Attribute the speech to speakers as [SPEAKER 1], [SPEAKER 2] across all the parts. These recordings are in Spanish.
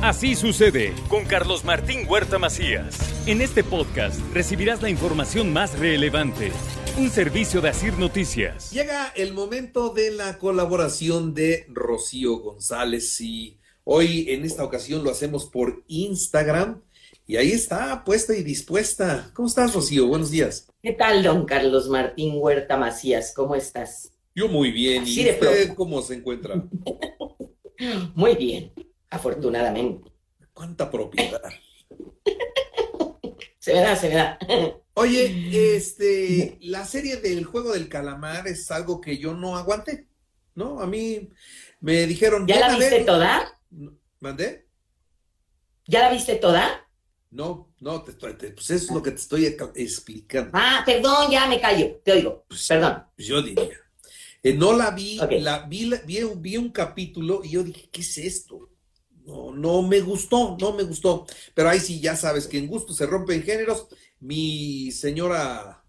[SPEAKER 1] Así sucede con Carlos Martín Huerta Macías. En este podcast recibirás la información más relevante. Un servicio de Asir Noticias.
[SPEAKER 2] Llega el momento de la colaboración de Rocío González y hoy en esta ocasión lo hacemos por Instagram y ahí está, puesta y dispuesta. ¿Cómo estás, Rocío? Buenos días.
[SPEAKER 3] ¿Qué tal, don Carlos Martín Huerta Macías? ¿Cómo estás?
[SPEAKER 2] Yo muy bien. ¿Y usted cómo se encuentra?
[SPEAKER 3] Muy bien, afortunadamente.
[SPEAKER 2] ¿Cuánta propiedad?
[SPEAKER 3] se verá, se verá.
[SPEAKER 2] Oye, este, la serie del juego del calamar es algo que yo no aguanté, ¿no? A mí me dijeron.
[SPEAKER 3] ¿Ya la viste toda?
[SPEAKER 2] ¿Mandé?
[SPEAKER 3] ¿Ya la viste toda?
[SPEAKER 2] No, no, te estoy, pues eso es lo que te estoy explicando.
[SPEAKER 3] Ah, perdón, ya me callo, te oigo. Pues, perdón.
[SPEAKER 2] Pues yo diría. Eh, no la vi, la, vi, vi, un capítulo y yo dije, ¿qué es esto? No, no me gustó, no me gustó. Pero ahí sí, ya sabes que en gusto se rompen géneros. Mi señora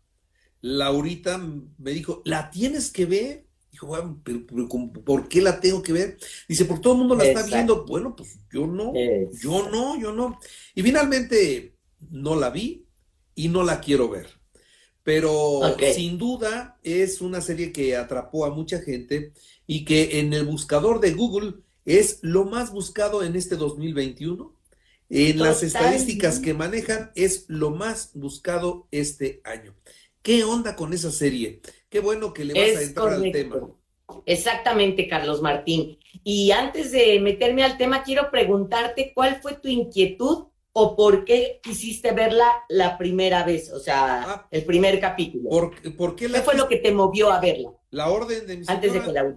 [SPEAKER 2] Laurita me dijo, ¿la tienes que ver? Dijo, bueno, pero, ¿por qué la tengo que ver? Dice, porque todo el mundo la está viendo. Bueno, pues yo no, yo no, yo no. Y finalmente no la vi y no la quiero ver. Pero sin duda es una serie que atrapó a mucha gente y que en el buscador de Google es lo más buscado en este 2021. En las estadísticas que manejan es lo más buscado este año. ¿Qué onda con esa serie? Qué bueno que le vas a entrar al tema.
[SPEAKER 3] Exactamente, Carlos Martín. Y antes de meterme al tema, quiero preguntarte cuál fue tu inquietud o por qué quisiste verla la primera vez, o sea, ah. el primer capítulo.
[SPEAKER 2] ¿Por, qué,
[SPEAKER 3] fue lo que te movió a verla?
[SPEAKER 2] La orden de mi
[SPEAKER 3] Antes de que la...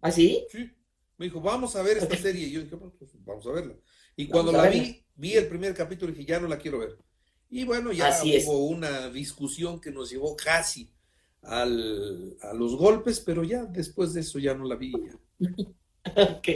[SPEAKER 2] ¿Ah, sí. Me dijo, vamos a ver esta serie. Y yo dije, pues vamos a verla. Y cuando la vi, vi el primer capítulo y dije, ya no la quiero ver. Y bueno, ya hubo una discusión que nos llevó casi al, a los golpes, pero ya después de eso ya no la vi.
[SPEAKER 3] Ok,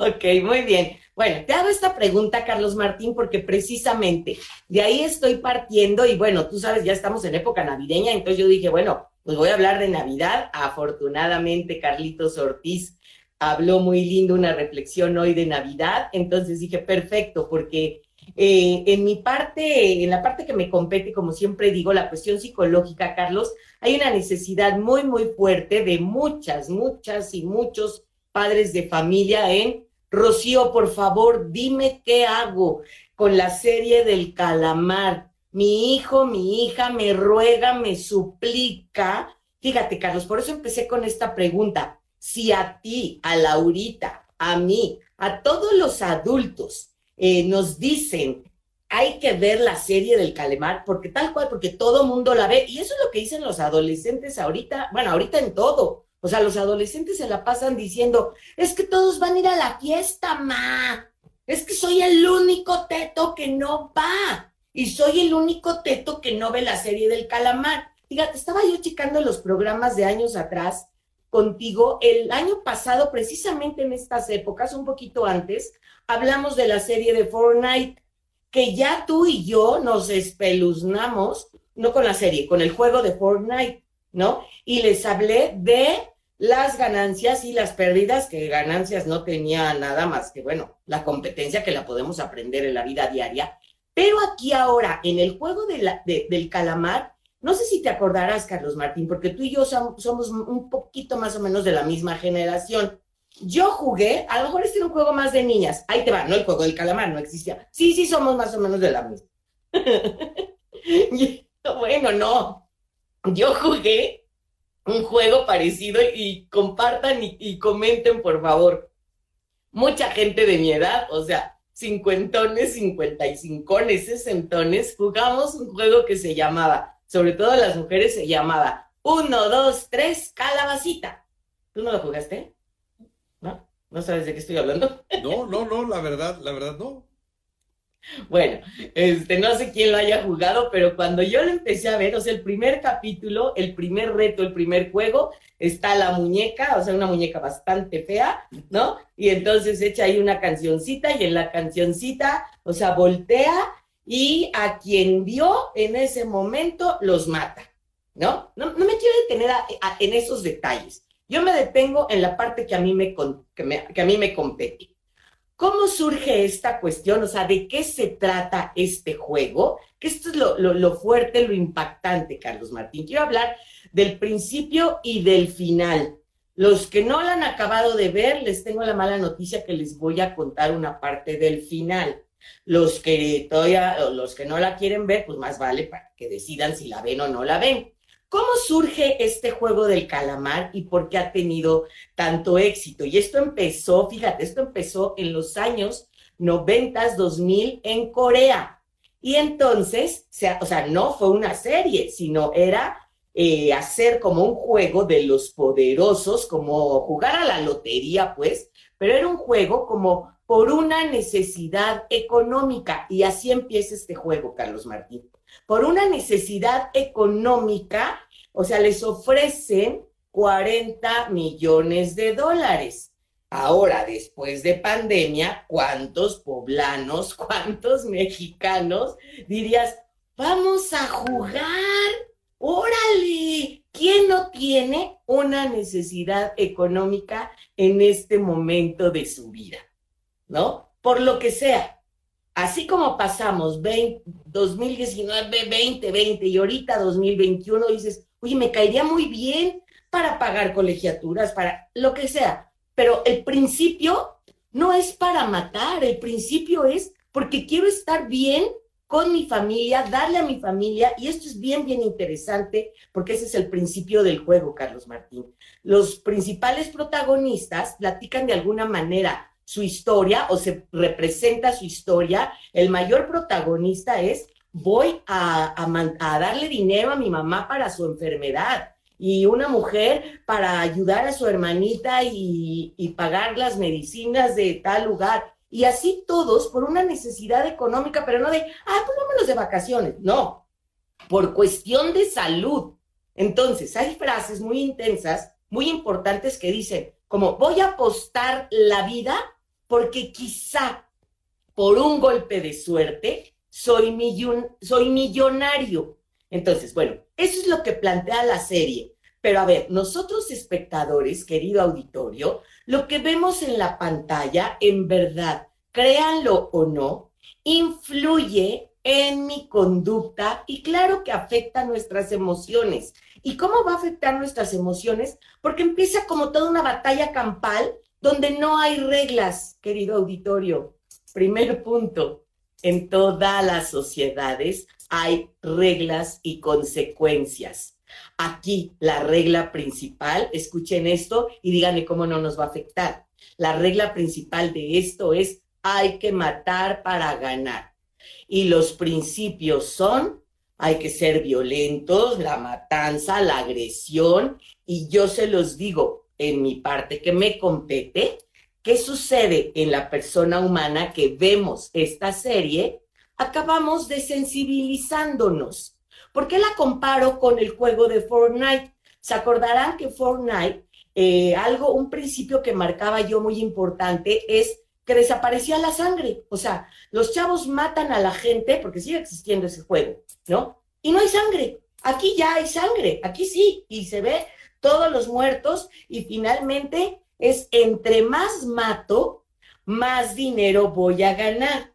[SPEAKER 3] ok, muy bien. Bueno, te hago esta pregunta, Carlos Martín, porque precisamente de ahí estoy partiendo y bueno, tú sabes, ya estamos en época navideña, entonces yo dije, bueno, pues voy a hablar de Navidad. Afortunadamente, Carlitos Ortiz habló muy lindo una reflexión hoy de Navidad, entonces dije, perfecto, porque eh, en mi parte, en la parte que me compete, como siempre digo, la cuestión psicológica, Carlos, hay una necesidad muy, muy fuerte de muchas, muchas y muchos padres de familia en Rocío, por favor, dime qué hago con la serie del calamar. Mi hijo, mi hija me ruega, me suplica. Fíjate, Carlos, por eso empecé con esta pregunta. Si a ti, a Laurita, a mí, a todos los adultos eh, nos dicen hay que ver la serie del calamar, porque tal cual, porque todo mundo la ve, y eso es lo que dicen los adolescentes ahorita, bueno, ahorita en todo, o sea, los adolescentes se la pasan diciendo, es que todos van a ir a la fiesta, ma. Es que soy el único teto que no va. Y soy el único teto que no ve la serie del calamar. Fíjate, estaba yo checando los programas de años atrás contigo. El año pasado, precisamente en estas épocas, un poquito antes, hablamos de la serie de Fortnite, que ya tú y yo nos espeluznamos, no con la serie, con el juego de Fortnite, ¿no? Y les hablé de las ganancias y las pérdidas, que ganancias no tenía nada más que, bueno, la competencia que la podemos aprender en la vida diaria. Pero aquí ahora, en el juego del calamar, no sé si te acordarás, Carlos Martín, porque tú y yo somos un poquito más o menos de la misma generación. Yo jugué, a lo mejor este era un juego más de niñas. Ahí te va, no el juego del calamar, no existía. Sí, sí, somos más o menos de la misma. bueno, no. Yo jugué un juego parecido y compartan y, comenten, por favor. Mucha gente de mi edad, o sea, cincuentones, cincuenta y cincones, sesentones, jugamos un juego que se llamaba, sobre todo las mujeres, se llamaba uno, dos, tres, calabacita. ¿Tú no lo jugaste? ¿No? ¿No sabes de qué estoy hablando?
[SPEAKER 2] No, no, no, la verdad, la verdad no.
[SPEAKER 3] Bueno, este, no sé quién lo haya jugado, pero cuando yo lo empecé a ver, o sea, el primer capítulo, el primer reto, el primer juego, está la muñeca, o sea, una muñeca bastante fea, ¿no? Y entonces echa ahí una cancioncita y en la cancioncita, o sea, voltea y a quien vio en ese momento los mata, ¿no? No, me quiero detener en esos detalles. Yo me detengo en la parte que a mí me, que, a mí me compete. ¿Cómo surge esta cuestión? O sea, ¿de qué se trata este juego? Que esto es lo, fuerte, lo impactante, Carlos Martín. Quiero hablar del principio y del final. Los que no la han acabado de ver, les tengo la mala noticia que les voy a contar una parte del final. Los que todavía, los que no la quieren ver, pues más vale para que decidan si la ven o no la ven. ¿Cómo surge este juego del calamar y por qué ha tenido tanto éxito? Y esto empezó, fíjate, esto empezó en los años 90, 2000 en Corea. Y entonces, o sea, no fue una serie, sino era eh, hacer como un juego de los poderosos, como jugar a la lotería, pues, pero era un juego como por una necesidad económica. Y así empieza este juego, Carlos Martín por una necesidad económica, o sea, les ofrecen 40 millones de dólares. Ahora, después de pandemia, ¿cuántos poblanos, cuántos mexicanos dirías, vamos a jugar? Órale, ¿quién no tiene una necesidad económica en este momento de su vida? ¿No? Por lo que sea, así como pasamos 2019, 2020 y ahorita 2021, dices, oye, me caería muy bien para pagar colegiaturas, para lo que sea, pero el principio no es para matar, el principio es porque quiero estar bien con mi familia, darle a mi familia, y esto es bien, bien interesante, porque ese es el principio del juego, Carlos Martín. Los principales protagonistas platican de alguna manera su historia o se representa su historia, el mayor protagonista es voy a, darle dinero a mi mamá para su enfermedad y una mujer para ayudar a su hermanita y, pagar las medicinas de tal lugar. Y así todos por una necesidad económica, pero no de, ah, pues de vacaciones. No, por cuestión de salud. Entonces, hay frases muy intensas, muy importantes que dicen, como voy a apostar la vida porque quizá por un golpe de suerte soy, soy millonario. Entonces, bueno, eso es lo que plantea la serie. Pero a ver, nosotros espectadores, querido auditorio, lo que vemos en la pantalla, en verdad, créanlo o no, influye en mi conducta y claro que afecta nuestras emociones. ¿Y cómo va a afectar nuestras emociones? Porque empieza como toda una batalla campal donde no hay reglas, querido auditorio. Primer punto, en todas las sociedades hay reglas y consecuencias. Aquí la regla principal, escuchen esto y díganme cómo no nos va a afectar. La regla principal de esto es hay que matar para ganar. Y los principios son hay que ser violentos, la matanza, la agresión. Y yo se los digo, en mi parte que me compete, ¿qué sucede en la persona humana que vemos esta serie? Acabamos desensibilizándonos. ¿Por qué la comparo con el juego de Fortnite? Se acordarán que Fortnite, eh, algo, un principio que marcaba yo muy importante es que desaparecía la sangre. O sea, los chavos matan a la gente porque sigue existiendo ese juego, ¿no? Y no hay sangre. Aquí ya hay sangre, aquí sí, y se ve todos los muertos y finalmente es entre más mato, más dinero voy a ganar.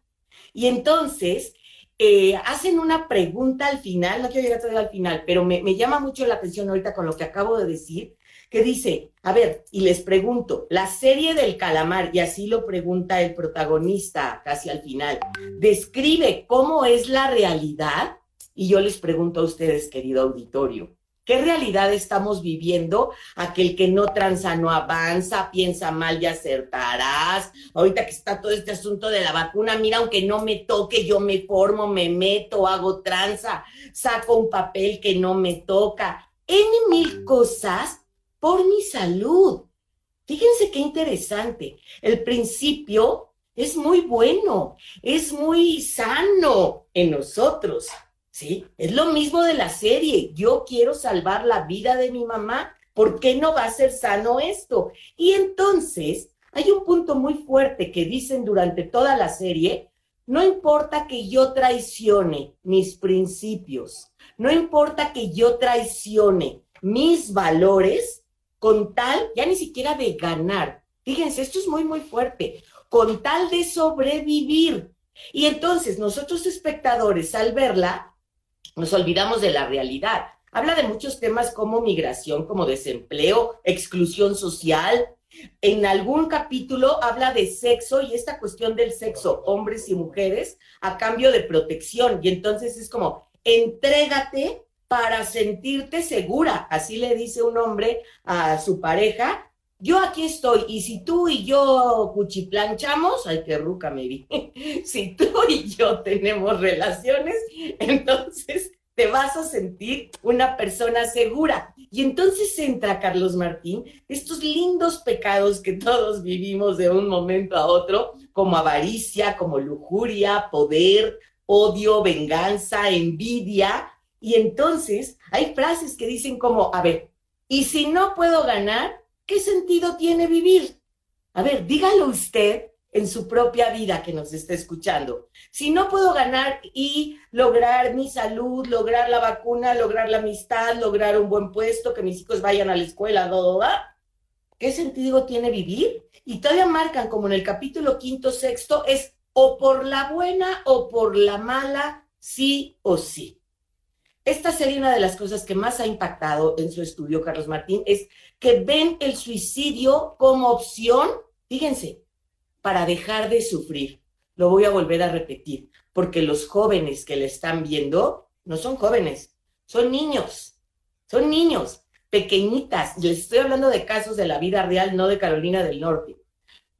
[SPEAKER 3] Y entonces eh, hacen una pregunta al final, no quiero llegar todavía al final, pero me, me llama mucho la atención ahorita con lo que acabo de decir, que dice, a ver, y les pregunto, la serie del calamar, y así lo pregunta el protagonista casi al final, describe cómo es la realidad, y yo les pregunto a ustedes, querido auditorio, ¿Qué realidad estamos viviendo? Aquel que no tranza no avanza, piensa mal y acertarás. Ahorita que está todo este asunto de la vacuna, mira, aunque no me toque, yo me formo, me meto, hago tranza, saco un papel que no me toca. En mil cosas por mi salud. Fíjense qué interesante. El principio es muy bueno, es muy sano en nosotros. ¿Sí? Es lo mismo de la serie. Yo quiero salvar la vida de mi mamá. ¿Por qué no va a ser sano esto? Y entonces hay un punto muy fuerte que dicen durante toda la serie. No importa que yo traicione mis principios, no importa que yo traicione mis valores con tal, ya ni siquiera de ganar. Fíjense, esto es muy, muy fuerte. con tal de sobrevivir. Y entonces nosotros espectadores al verla, nos olvidamos de la realidad. Habla de muchos temas como migración, como desempleo, exclusión social. En algún capítulo habla de sexo y esta cuestión del sexo, hombres y mujeres, a cambio de protección. Y entonces es como, entrégate para sentirte segura. Así le dice un hombre a su pareja. Yo aquí estoy y si tú y yo cuchiplanchamos, ay, qué ruca me vi. si tú y yo tenemos relaciones, entonces te vas a sentir una persona segura. Y entonces entra Carlos Martín, estos lindos pecados que todos vivimos de un momento a otro, como avaricia, como lujuria, poder, odio, venganza, envidia. Y entonces hay frases que dicen como, a ver, y si no puedo ganar, ¿qué sentido tiene vivir? A ver, dígalo usted en su propia vida que nos está escuchando. Si no puedo ganar y lograr mi salud, lograr la vacuna, lograr la amistad, lograr un buen puesto, que mis hijos vayan a la escuela, ¿qué sentido tiene vivir? Y todavía marcan, como en el capítulo quinto, sexto, es o por la buena o por la mala, sí o sí. Esta sería una de las cosas que más ha impactado en su estudio, Carlos Martín, es que ven el suicidio como opción, fíjense, para dejar de sufrir. Lo voy a volver a repetir, porque los jóvenes que le están viendo no son jóvenes, son niños, son niños, pequeñitas. Les estoy hablando de casos de la vida real, no de Carolina del Norte.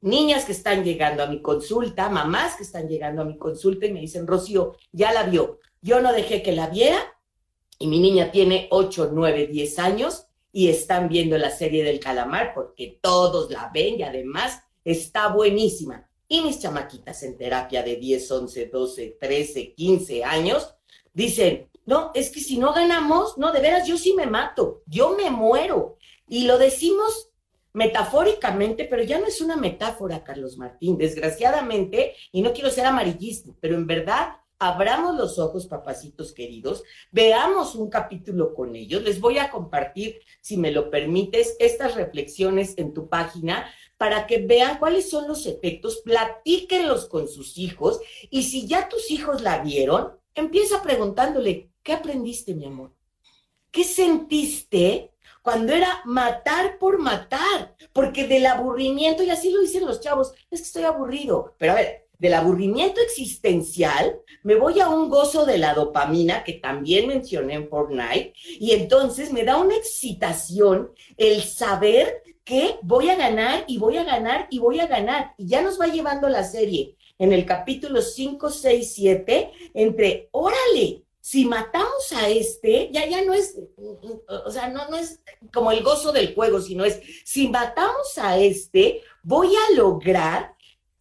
[SPEAKER 3] Niñas que están llegando a mi consulta, mamás que están llegando a mi consulta y me dicen, Rocío, ya la vio. Yo no dejé que la viera y mi niña tiene 8, 9, 10 años y están viendo la serie del calamar porque todos la ven y además está buenísima. Y mis chamaquitas en terapia de 10, 11, 12, 13, 15 años dicen, no, es que si no ganamos, no, de veras, yo sí me mato, yo me muero. Y lo decimos metafóricamente, pero ya no es una metáfora, Carlos Martín, desgraciadamente, y no quiero ser amarillista, pero en verdad abramos los ojos, papacitos queridos, veamos un capítulo con ellos. Les voy a compartir, si me lo permites, estas reflexiones en tu página para que vean cuáles son los efectos, platíquenlos con sus hijos y si ya tus hijos la vieron, empieza preguntándole, ¿qué aprendiste, mi amor? ¿Qué sentiste cuando era matar por matar? Porque del aburrimiento, y así lo dicen los chavos, es que estoy aburrido, pero a ver, del aburrimiento existencial, me voy a un gozo de la dopamina, que también mencioné en Fortnite, y entonces me da una excitación el saber que voy a ganar y voy a ganar y voy a ganar. Y ya nos va llevando la serie en el capítulo 5, 6, 7, entre, órale, si matamos a este, ya, ya no es, o sea, no, no es como el gozo del juego, sino es, si matamos a este, voy a lograr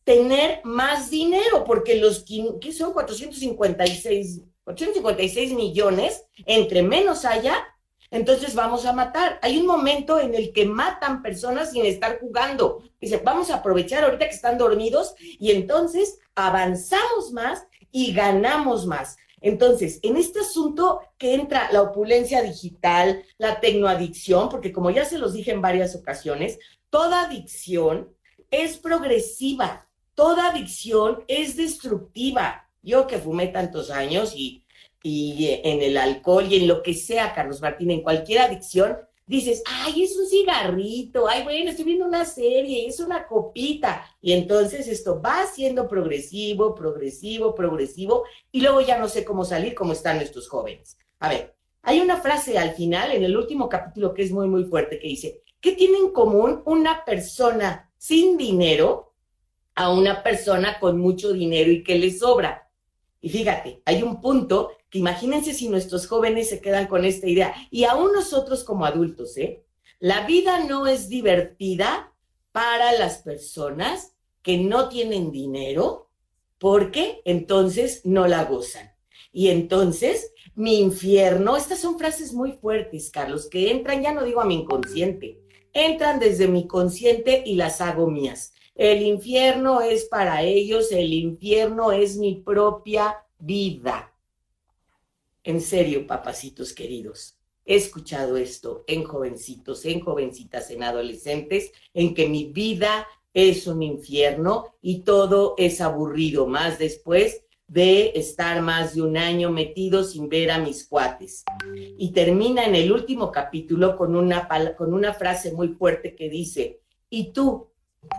[SPEAKER 3] tener más dinero, porque los que son 456, 456 millones, entre menos haya, entonces vamos a matar. Hay un momento en el que matan personas sin estar jugando. Dice, vamos a aprovechar ahorita que están dormidos y entonces avanzamos más y ganamos más. Entonces, en este asunto que entra la opulencia digital, la tecnoadicción, porque como ya se los dije en varias ocasiones, toda adicción es progresiva toda adicción es destructiva. Yo que fumé tantos años y, y en el alcohol y en lo que sea, Carlos Martín, en cualquier adicción, dices, ay, es un cigarrito, ay, bueno, estoy viendo una serie, es una copita. Y entonces esto va siendo progresivo, progresivo, progresivo, y luego ya no sé cómo salir como están nuestros jóvenes. A ver, hay una frase al final, en el último capítulo, que es muy, muy fuerte, que dice, ¿qué tiene en común una persona sin dinero a una persona con mucho dinero y que le sobra. Y fíjate, hay un punto que imagínense si nuestros jóvenes se quedan con esta idea, y aún nosotros como adultos, ¿eh? La vida no es divertida para las personas que no tienen dinero, porque entonces no la gozan. Y entonces, mi infierno, estas son frases muy fuertes, Carlos, que entran, ya no digo a mi inconsciente, entran desde mi consciente y las hago mías. El infierno es para ellos, el infierno es mi propia vida. En serio, papacitos queridos, he escuchado esto en jovencitos, en jovencitas, en adolescentes, en que mi vida es un infierno y todo es aburrido, más después de estar más de un año metido sin ver a mis cuates. Y termina en el último capítulo con una, con una frase muy fuerte que dice, ¿y tú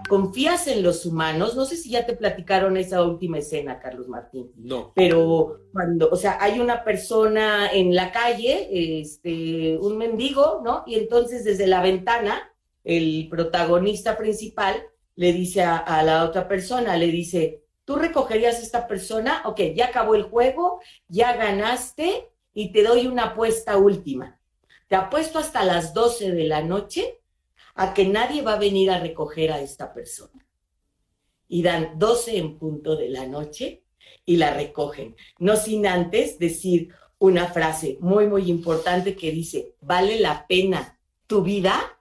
[SPEAKER 3] confías en los humanos? No sé si ya te platicaron esa última escena, Carlos Martín.
[SPEAKER 2] No.
[SPEAKER 3] Pero cuando, o sea, hay una persona en la calle, este, un mendigo, ¿no? Y entonces desde la ventana, el protagonista principal le dice a, a la otra persona, le dice, ¿Tú recogerías a esta persona? Ok, ya acabó el juego, ya ganaste y te doy una apuesta última. Te apuesto hasta las 12 de la noche a que nadie va a venir a recoger a esta persona. Y dan 12 en punto de la noche y la recogen. No sin antes decir una frase muy, muy importante que dice, vale la pena tu vida,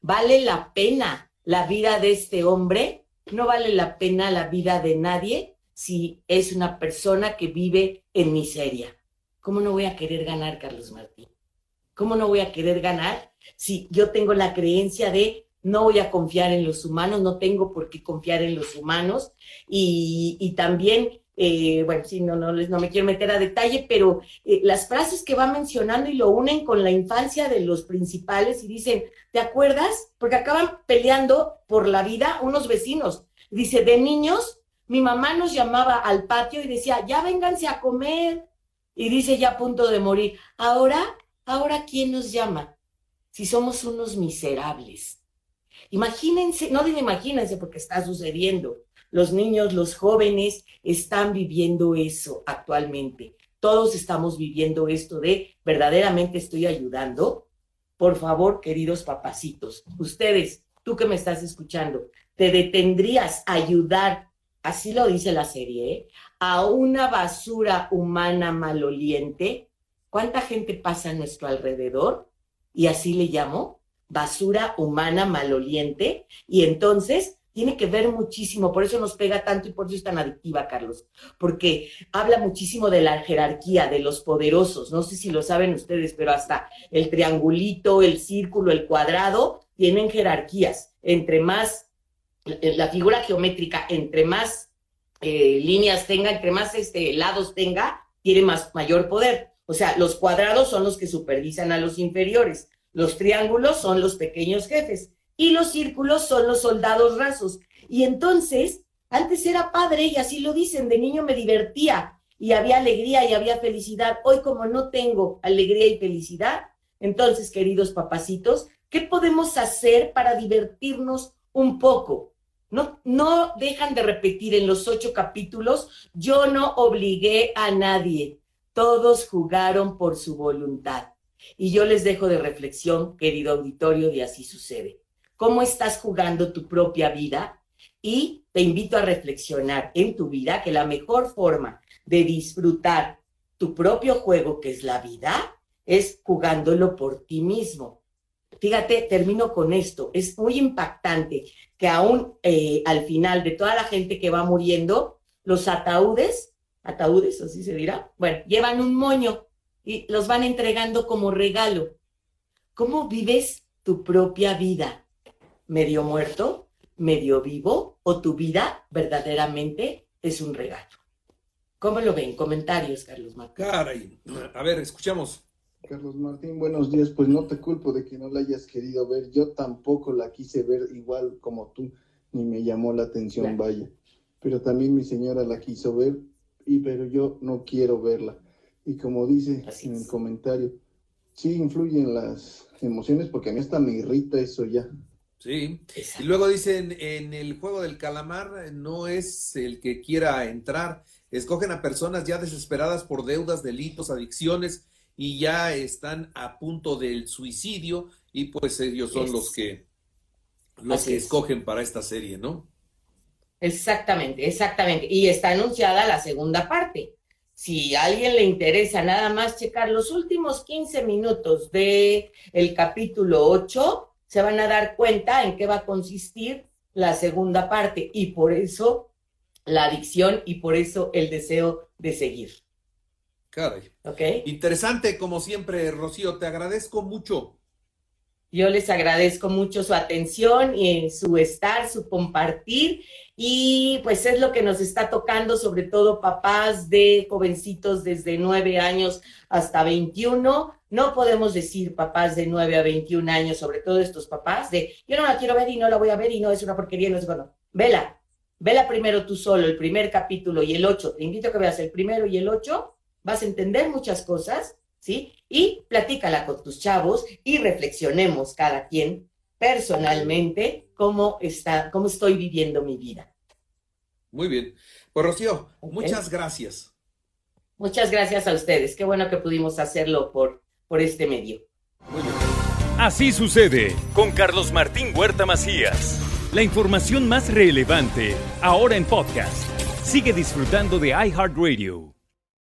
[SPEAKER 3] vale la pena la vida de este hombre no vale la pena la vida de nadie si es una persona que vive en miseria. ¿Cómo no voy a querer ganar, Carlos Martín? ¿Cómo no voy a querer ganar si yo tengo la creencia de no voy a confiar en los humanos, no tengo por qué confiar en los humanos? Y, también, eh, bueno, sí, no, no, no me quiero meter a detalle, pero eh, las frases que va mencionando y lo unen con la infancia de los principales y dicen, ¿te acuerdas? Porque acaban peleando por la vida unos vecinos. Dice, de niños, mi mamá nos llamaba al patio y decía, ya vénganse a comer. Y dice, ya a punto de morir. Ahora, ahora, ¿quién nos llama? Si somos unos miserables. Imagínense, no digo imagínense porque está sucediendo. Los niños, los jóvenes están viviendo eso actualmente. Todos estamos viviendo esto de verdaderamente estoy ayudando. Por favor, queridos papacitos, ustedes, tú que me estás escuchando, te detendrías a ayudar, así lo dice la serie, ¿eh? a una basura humana maloliente, ¿cuánta gente pasa a nuestro alrededor? Y así le llamo, basura humana maloliente. Y entonces tiene que ver muchísimo, por eso nos pega tanto y por eso es tan adictiva, Carlos, porque habla muchísimo de la jerarquía, de los poderosos. No sé si lo saben ustedes, pero hasta el triangulito, el círculo, el cuadrado, tienen jerarquías. Entre más eh, la figura geométrica, entre más eh, líneas tenga, entre más este, lados tenga, tiene más, mayor poder. O sea, los cuadrados son los que supervisan a los inferiores, los triángulos son los pequeños jefes y los círculos son los soldados rasos. Y entonces, antes era padre y así lo dicen, de niño me divertía y había alegría y había felicidad. Hoy como no tengo alegría y felicidad, entonces, queridos papacitos, ¿qué podemos hacer para divertirnos un poco? No, no dejan de repetir en los ocho capítulos, yo no obligué a nadie, todos jugaron por su voluntad. Y yo les dejo de reflexión, querido auditorio, de así sucede. ¿Cómo estás jugando tu propia vida? Y te invito a reflexionar en tu vida que la mejor forma de disfrutar tu propio juego, que es la vida, es jugándolo por ti mismo. Fíjate, termino con esto. Es muy impactante que aún eh, al final de toda la gente que va muriendo, los ataúdes, ataúdes, así se dirá, bueno, llevan un moño y los van entregando como regalo. ¿Cómo vives tu propia vida? ¿Medio muerto? ¿Medio vivo? ¿O tu vida verdaderamente es un regalo? ¿Cómo lo ven? Comentarios, Carlos Martín.
[SPEAKER 2] Caray. A ver, escuchamos.
[SPEAKER 4] Carlos Martín, buenos días. Pues no te culpo de que no la hayas querido ver. Yo tampoco la quise ver igual como tú, ni me llamó la atención, vaya. Pero también mi señora la quiso ver, y pero yo no quiero verla. Y como dice en el comentario, sí influyen las emociones, porque a mí hasta me irrita eso ya.
[SPEAKER 2] Sí. Y luego dicen, en el juego del calamar no es el que quiera entrar. Escogen a personas ya desesperadas por deudas, delitos, adicciones y ya están a punto del suicidio y pues ellos son los que los que escogen para esta serie, ¿no?
[SPEAKER 3] Exactamente, exactamente. Y está anunciada la segunda parte. Si a alguien le interesa nada más checar los últimos 15 minutos de el capítulo 8, se van a dar cuenta en qué va a consistir la segunda parte y por eso la adicción y por eso el deseo de seguir.
[SPEAKER 2] Interesante, como siempre, Rocío, te agradezco mucho.
[SPEAKER 3] Yo les agradezco mucho su atención y su estar, su compartir. Y pues es lo que nos está tocando, sobre todo papás de jovencitos desde nueve años hasta 21. No podemos decir papás de nueve a 21 años, sobre todo estos papás, de yo no la quiero ver y no la voy a ver y no es una porquería, no es bueno. Vela, vela primero tú solo, el primer capítulo y el ocho. Te invito a que veas el primero y el ocho. Vas a entender muchas cosas ¿sí? Y platícala con tus chavos y reflexionemos cada quien personalmente cómo, está, cómo estoy viviendo mi vida.
[SPEAKER 2] Muy bien. Pues Rocío, muchas gracias.
[SPEAKER 3] Muchas gracias a ustedes. Qué bueno que pudimos hacerlo por, por este medio. Muy bien.
[SPEAKER 1] Así sucede con Carlos Martín Huerta Macías. La información más relevante ahora en podcast. Sigue disfrutando de iHeartRadio.